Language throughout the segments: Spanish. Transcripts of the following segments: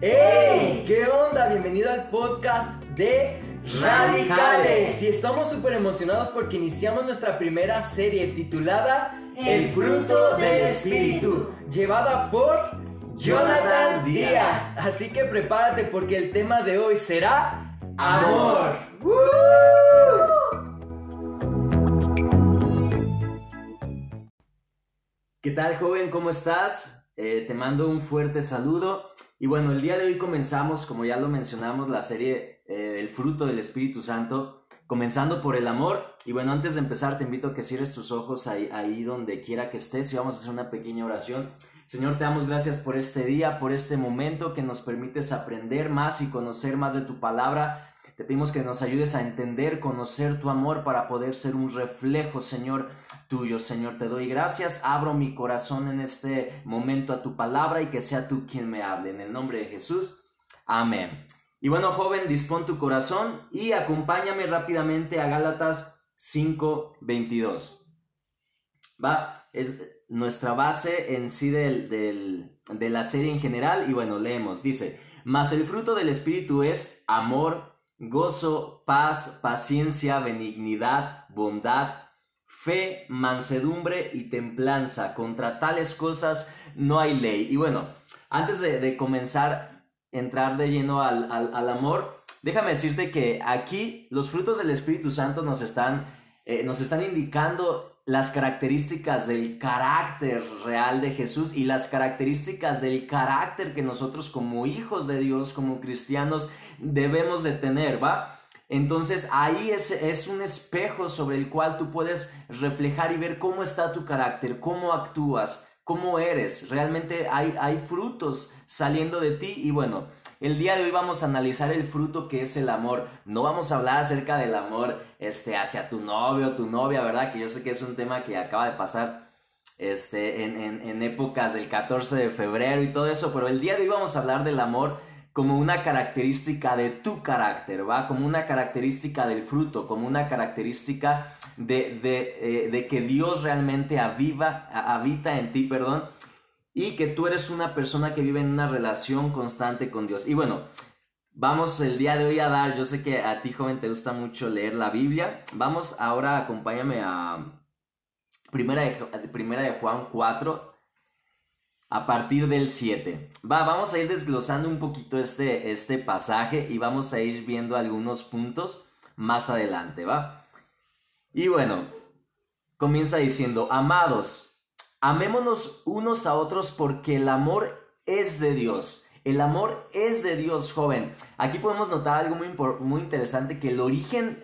¡Hey! ¿Qué onda? Bienvenido al podcast de Radicales. Y estamos súper emocionados porque iniciamos nuestra primera serie titulada El fruto del Espíritu, llevada por Jonathan Díaz. Así que prepárate porque el tema de hoy será amor. ¿Qué tal joven? ¿Cómo estás? Eh, te mando un fuerte saludo. Y bueno, el día de hoy comenzamos, como ya lo mencionamos, la serie eh, El fruto del Espíritu Santo, comenzando por el amor. Y bueno, antes de empezar, te invito a que cierres tus ojos ahí, ahí donde quiera que estés y vamos a hacer una pequeña oración. Señor, te damos gracias por este día, por este momento que nos permites aprender más y conocer más de tu palabra. Te pedimos que nos ayudes a entender, conocer tu amor para poder ser un reflejo, Señor, tuyo. Señor, te doy gracias. Abro mi corazón en este momento a tu palabra y que sea tú quien me hable. En el nombre de Jesús. Amén. Y bueno, joven, dispón tu corazón y acompáñame rápidamente a Gálatas 5:22. Va, es nuestra base en sí del, de la serie en general. Y bueno, leemos. Dice, mas el fruto del Espíritu es amor gozo, paz, paciencia, benignidad, bondad, fe, mansedumbre y templanza. Contra tales cosas no hay ley. Y bueno, antes de, comenzar a entrar de lleno al, al, amor, déjame decirte que aquí los frutos del Espíritu Santo nos están, eh, nos están indicando las características del carácter real de Jesús y las características del carácter que nosotros como hijos de Dios, como cristianos, debemos de tener, ¿va? Entonces ahí es, es, un espejo sobre el cual tú puedes reflejar y ver cómo está tu carácter, cómo actúas, cómo eres. Realmente hay, hay frutos saliendo de ti y bueno, el día de hoy vamos a analizar el fruto que es el amor. No vamos a hablar acerca del amor este, hacia tu novio tu novia, ¿verdad? Que yo sé que es un tema que acaba de pasar este, en, en épocas del 14 de febrero y todo eso, pero el día de hoy vamos a hablar del amor como una característica de tu carácter, ¿va? Como una característica del fruto, como una característica de, de, eh, de que Dios realmente habita en ti, perdón, y que tú eres una persona que vive en una relación constante con Dios. Y bueno, vamos el día de hoy a dar, yo sé que a ti joven te gusta mucho leer la Biblia, vamos ahora, acompáñame a Primera primera de Juan 4, a partir del 7. Va, vamos a ir desglosando un poquito este, este pasaje y vamos a ir viendo algunos puntos más adelante, ¿va? Y bueno, comienza diciendo, amados, Amémonos unos a otros porque el amor es de Dios. El amor es de Dios, joven. Aquí podemos notar algo muy, muy interesante, que el origen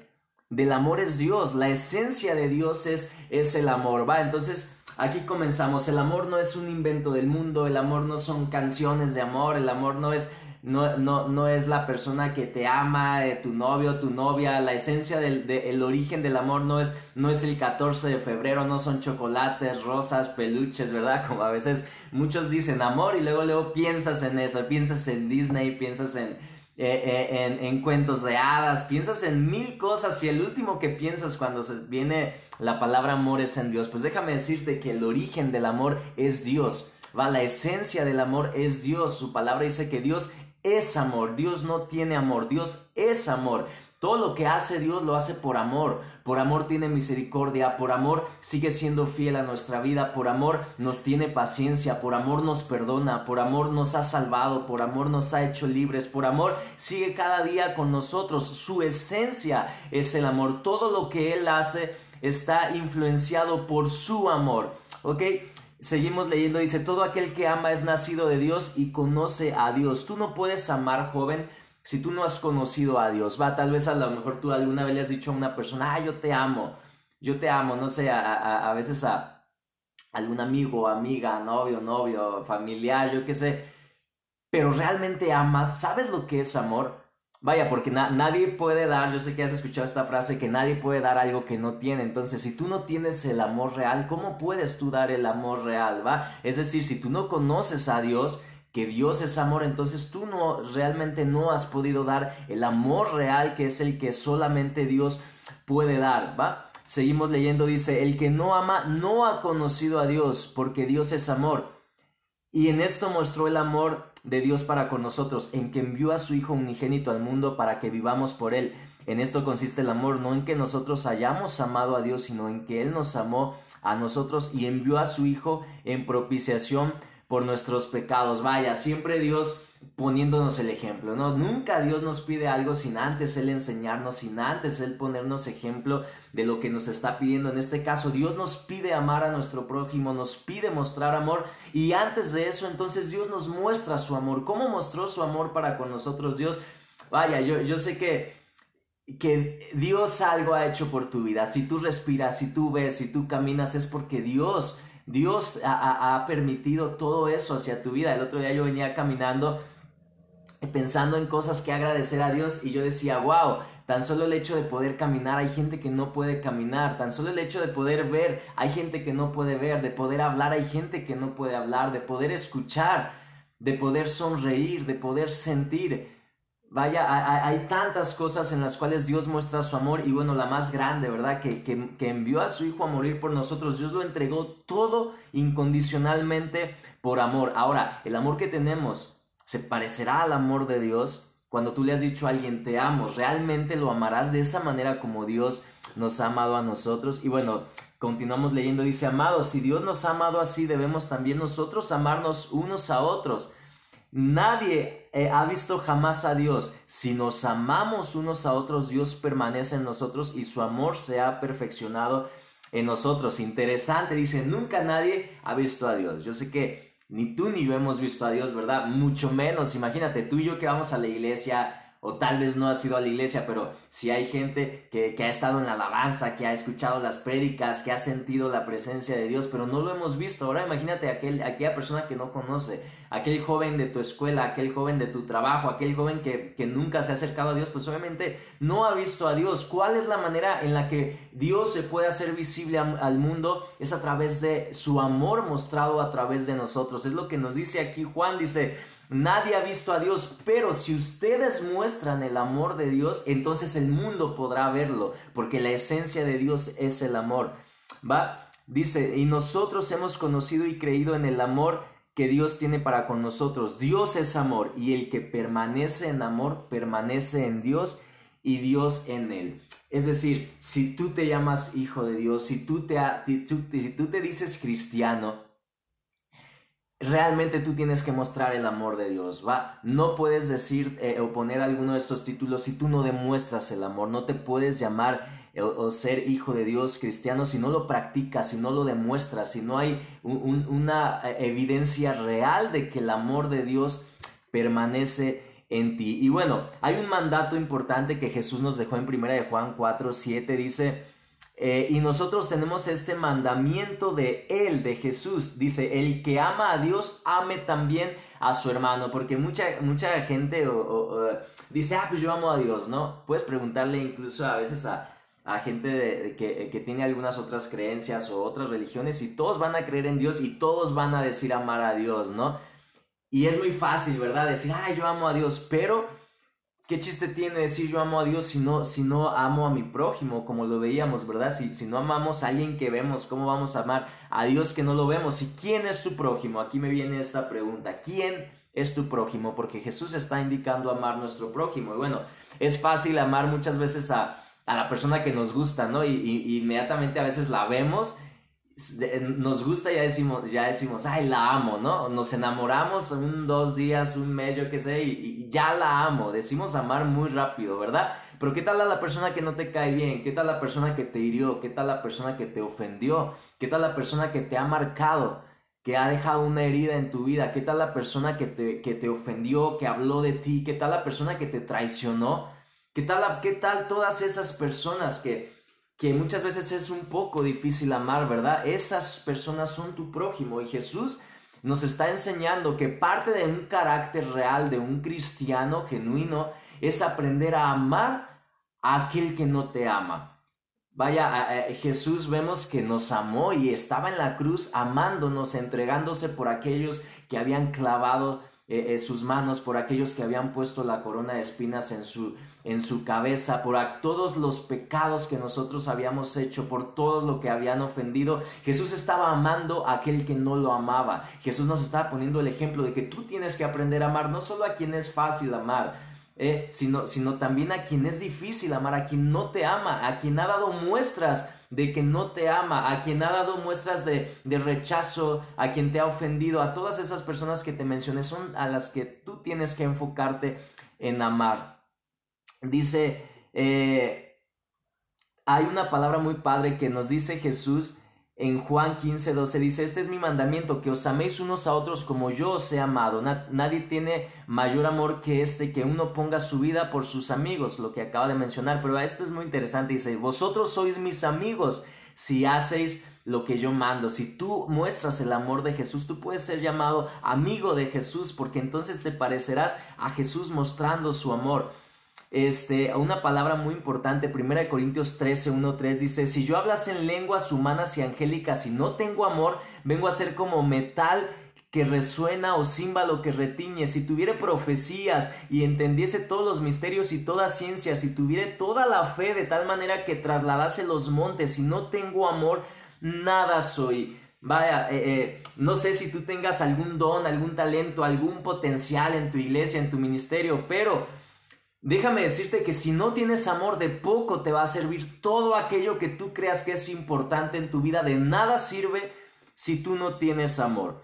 del amor es Dios, la esencia de Dios es, es el amor, ¿va? Entonces, aquí comenzamos. El amor no es un invento del mundo, el amor no son canciones de amor, el amor no es no, no, no es la persona que te ama, eh, tu novio, tu novia, la esencia del el origen del amor no es, no es el 14 de febrero, no son chocolates, rosas, peluches, ¿verdad? Como a veces muchos dicen amor y luego, luego piensas en eso, piensas en Disney, piensas en, eh, eh, en, en, cuentos de hadas, piensas en mil cosas y el último que piensas cuando se viene la palabra amor es en Dios. Pues déjame decirte que el origen del amor es Dios. Va, la esencia del amor es Dios. Su palabra dice que Dios es amor. Dios no tiene amor, Dios es amor. Todo lo que hace Dios lo hace por amor. Por amor tiene misericordia, por amor sigue siendo fiel a nuestra vida, por amor nos tiene paciencia, por amor nos perdona, por amor nos ha salvado, por amor nos ha hecho libres, por amor sigue cada día con nosotros. Su esencia es el amor. Todo lo que Él hace está influenciado por su amor. ¿Ok? Seguimos leyendo, dice, todo aquel que ama es nacido de Dios y conoce a Dios. Tú no puedes amar, joven, si tú no has conocido a Dios. Va, tal vez a lo mejor tú alguna vez le has dicho a una persona, ah, yo te amo, yo te amo, no sé, a, a veces a algún amigo, amiga, novio, novio, familiar, yo qué sé. Pero realmente amas, ¿sabes lo que es amor? Vaya, porque nadie puede dar, yo sé que has escuchado esta frase, que nadie puede dar algo que no tiene. Entonces, si tú no tienes el amor real, ¿cómo puedes tú dar el amor real? ¿Va? Es decir, si tú no conoces a Dios, que Dios es amor, entonces tú no realmente no has podido dar el amor real que es el que solamente Dios puede dar, ¿va? Seguimos leyendo, dice, el que no ama no ha conocido a Dios, porque Dios es amor. Y en esto mostró el amor de Dios para con nosotros, en que envió a su Hijo unigénito al mundo para que vivamos por Él. En esto consiste el amor, no en que nosotros hayamos amado a Dios, sino en que Él nos amó a nosotros y envió a su Hijo en propiciación por nuestros pecados. Vaya, siempre Dios poniéndonos el ejemplo, ¿no? Nunca Dios nos pide algo sin antes Él enseñarnos, sin antes Él ponernos ejemplo de lo que nos está pidiendo. En este caso, Dios nos pide amar a nuestro prójimo, nos pide mostrar amor y antes de eso, entonces Dios nos muestra su amor. ¿Cómo mostró su amor para con nosotros Dios? Vaya, yo, sé que que Dios algo ha hecho por tu vida. Si tú respiras, si tú ves, si tú caminas, es porque Dios, Dios ha, ha, permitido todo eso hacia tu vida. El otro día yo venía caminando pensando en cosas que agradecer a Dios y yo decía, wow, tan solo el hecho de poder caminar, hay gente que no puede caminar, tan solo el hecho de poder ver, hay gente que no puede ver, de poder hablar, hay gente que no puede hablar, de poder escuchar, de poder sonreír, de poder sentir. Vaya, hay, tantas cosas en las cuales Dios muestra su amor y bueno, la más grande, ¿verdad? Que, que, que, envió a su Hijo a morir por nosotros. Dios lo entregó todo incondicionalmente por amor. Ahora, el amor que tenemos se parecerá al amor de Dios. Cuando tú le has dicho a alguien te amo, realmente lo amarás de esa manera como Dios nos ha amado a nosotros. Y bueno, continuamos leyendo, dice, amados, si Dios nos ha amado así, debemos también nosotros amarnos unos a otros. Nadie eh, ha visto jamás a Dios. Si nos amamos unos a otros, Dios permanece en nosotros y su amor se ha perfeccionado en nosotros. Interesante, dice, nunca nadie ha visto a Dios. Yo sé que ni tú ni yo hemos visto a Dios, ¿verdad? Mucho menos, imagínate, tú y yo que vamos a la iglesia, o tal vez no has ido a la iglesia, pero si hay gente que, ha estado en la alabanza, que ha escuchado las prédicas, que ha sentido la presencia de Dios, pero no lo hemos visto. Ahora imagínate aquel, aquella persona que no conoce, aquel joven de tu escuela, aquel joven de tu trabajo, aquel joven que, nunca se ha acercado a Dios, pues obviamente no ha visto a Dios. ¿Cuál es la manera en la que Dios se puede hacer visible al mundo? Es a través de su amor mostrado a través de nosotros. Es lo que nos dice aquí Juan, dice, Nadie ha visto a Dios, pero si ustedes muestran el amor de Dios, entonces el mundo podrá verlo, porque la esencia de Dios es el amor. Va, dice, y nosotros hemos conocido y creído en el amor que Dios tiene para con nosotros. Dios es amor y el que permanece en amor permanece en Dios y Dios en él. Es decir, si tú te llamas hijo de Dios, si tú te, si tú te dices cristiano, realmente tú tienes que mostrar el amor de Dios, ¿va? No puedes decir eh, o poner alguno de estos títulos si tú no demuestras el amor, no te puedes llamar eh, o, ser hijo de Dios cristiano si no lo practicas, si no lo demuestras, si no hay una eh, evidencia real de que el amor de Dios permanece en ti. Y bueno, hay un mandato importante que Jesús nos dejó en primera de Juan 4, 7, dice, eh, y nosotros tenemos este mandamiento de Él, de Jesús. Dice, el que ama a Dios, ame también a su hermano. Porque mucha, mucha gente dice, ah, pues yo amo a Dios, ¿no? Puedes preguntarle incluso a veces a, gente que, que, tiene algunas otras creencias o otras religiones y todos van a creer en Dios y todos van a decir amar a Dios, ¿no? Y es muy fácil, ¿verdad? Decir, ah, yo amo a Dios, pero ¿Qué chiste tiene decir yo amo a Dios si no, si no amo a mi prójimo, como lo veíamos, ¿verdad? Si, si no amamos a alguien que vemos, ¿cómo vamos a amar a Dios que no lo vemos? ¿Y quién es tu prójimo? Aquí me viene esta pregunta. ¿Quién es tu prójimo? Porque Jesús está indicando amar nuestro prójimo. Y bueno, es fácil amar muchas veces a, a la persona que nos gusta, ¿no? Y, inmediatamente a veces la vemos nos gusta ya decimos, ya decimos, ay, la amo, ¿no? Nos enamoramos un, dos días, un mes, yo qué sé, y, ya la amo. Decimos amar muy rápido, ¿verdad? Pero ¿qué tal la persona que no te cae bien? ¿Qué tal la persona que te hirió? ¿Qué tal la persona que te ofendió? ¿Qué tal la persona que te ha marcado? que ha dejado una herida en tu vida? ¿Qué tal la persona que te, que te ofendió, que habló de ti? ¿Qué tal la persona que te traicionó? ¿Qué tal, qué tal todas esas personas que, que muchas veces es un poco difícil amar, ¿verdad? Esas personas son tu prójimo y Jesús nos está enseñando que parte de un carácter real de un cristiano genuino es aprender a amar a aquel que no te ama. Vaya, Jesús vemos que nos amó y estaba en la cruz amándonos, entregándose por aquellos que habían clavado eh, eh, sus manos, por aquellos que habían puesto la corona de espinas en su, en su cabeza por todos los pecados que nosotros habíamos hecho, por todo lo que habían ofendido. Jesús estaba amando a aquel que no lo amaba. Jesús nos estaba poniendo el ejemplo de que tú tienes que aprender a amar no solo a quien es fácil amar, eh, sino, sino también a quien es difícil amar, a quien no te ama, a quien ha dado muestras de que no te ama, a quien ha dado muestras de, de, rechazo, a quien te ha ofendido, a todas esas personas que te mencioné son a las que tú tienes que enfocarte en amar. Dice, eh, hay una palabra muy padre que nos dice Jesús en Juan 15, 12 dice, este es mi mandamiento, que os améis unos a otros como yo os he amado. nadie tiene mayor amor que este, que uno ponga su vida por sus amigos, lo que acaba de mencionar. Pero esto es muy interesante, dice, vosotros sois mis amigos si hacéis lo que yo mando. Si tú muestras el amor de Jesús, tú puedes ser llamado amigo de Jesús, porque entonces te parecerás a Jesús mostrando su amor este, una palabra muy importante, 1 Corintios 13, 1, 3 dice, si yo hablas en lenguas humanas y angélicas y no tengo amor, vengo a ser como metal que resuena o címbalo que retiñe, si tuviere profecías y entendiese todos los misterios y toda ciencia, si tuviere toda la fe de tal manera que trasladase los montes y no tengo amor, nada soy. Vaya, eh, eh, no sé si tú tengas algún don, algún talento, algún potencial en tu iglesia, en tu ministerio, pero Déjame decirte que si no tienes amor, de poco te va a servir todo aquello que tú creas que es importante en tu vida. De nada sirve si tú no tienes amor.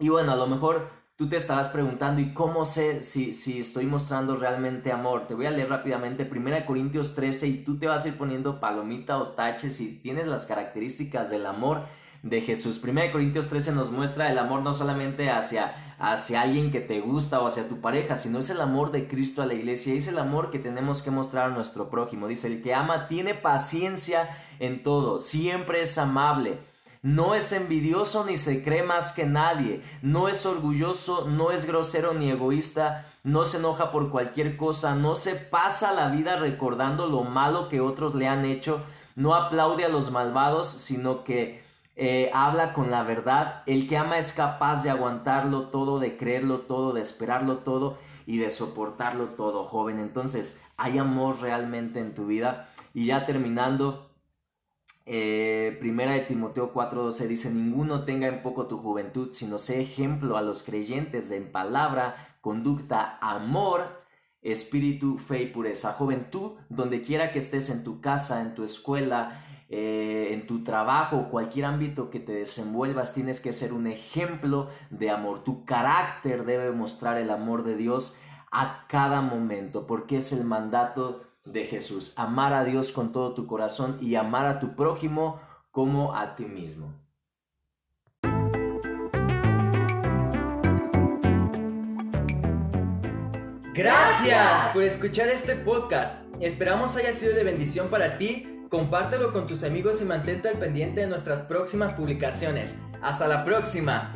Y bueno, a lo mejor tú te estarás preguntando, ¿y cómo sé si, si estoy mostrando realmente amor? Te voy a leer rápidamente 1 Corintios 13 y tú te vas a ir poniendo palomita o tache si tienes las características del amor de Jesús. 1 Corintios 13 nos muestra el amor no solamente hacia, hacia alguien que te gusta o hacia tu pareja, sino es el amor de Cristo a la iglesia es el amor que tenemos que mostrar a nuestro prójimo. Dice, el que ama tiene paciencia en todo, siempre es amable. No es envidioso ni se cree más que nadie, no es orgulloso, no es grosero ni egoísta, no se enoja por cualquier cosa, no se pasa la vida recordando lo malo que otros le han hecho, no aplaude a los malvados, sino que eh, habla con la verdad. El que ama es capaz de aguantarlo todo, de creerlo todo, de esperarlo todo y de soportarlo todo, joven. Entonces, hay amor realmente en tu vida. Y ya terminando, eh, primera de Timoteo 4:12 dice, ninguno tenga en poco tu juventud, sino sé ejemplo a los creyentes en palabra, conducta, amor, espíritu, fe y pureza. Joven, tú, donde quiera que estés en tu casa, en tu escuela, eh, en tu trabajo, cualquier ámbito que te desenvuelvas, tienes que ser un ejemplo de amor. Tu carácter debe mostrar el amor de Dios a cada momento, porque es el mandato de Jesús. Amar a Dios con todo tu corazón y amar a tu prójimo como a ti mismo. Gracias por escuchar este podcast. Esperamos haya sido de bendición para ti Compártelo con tus amigos y mantente al pendiente de nuestras próximas publicaciones. ¡Hasta la próxima!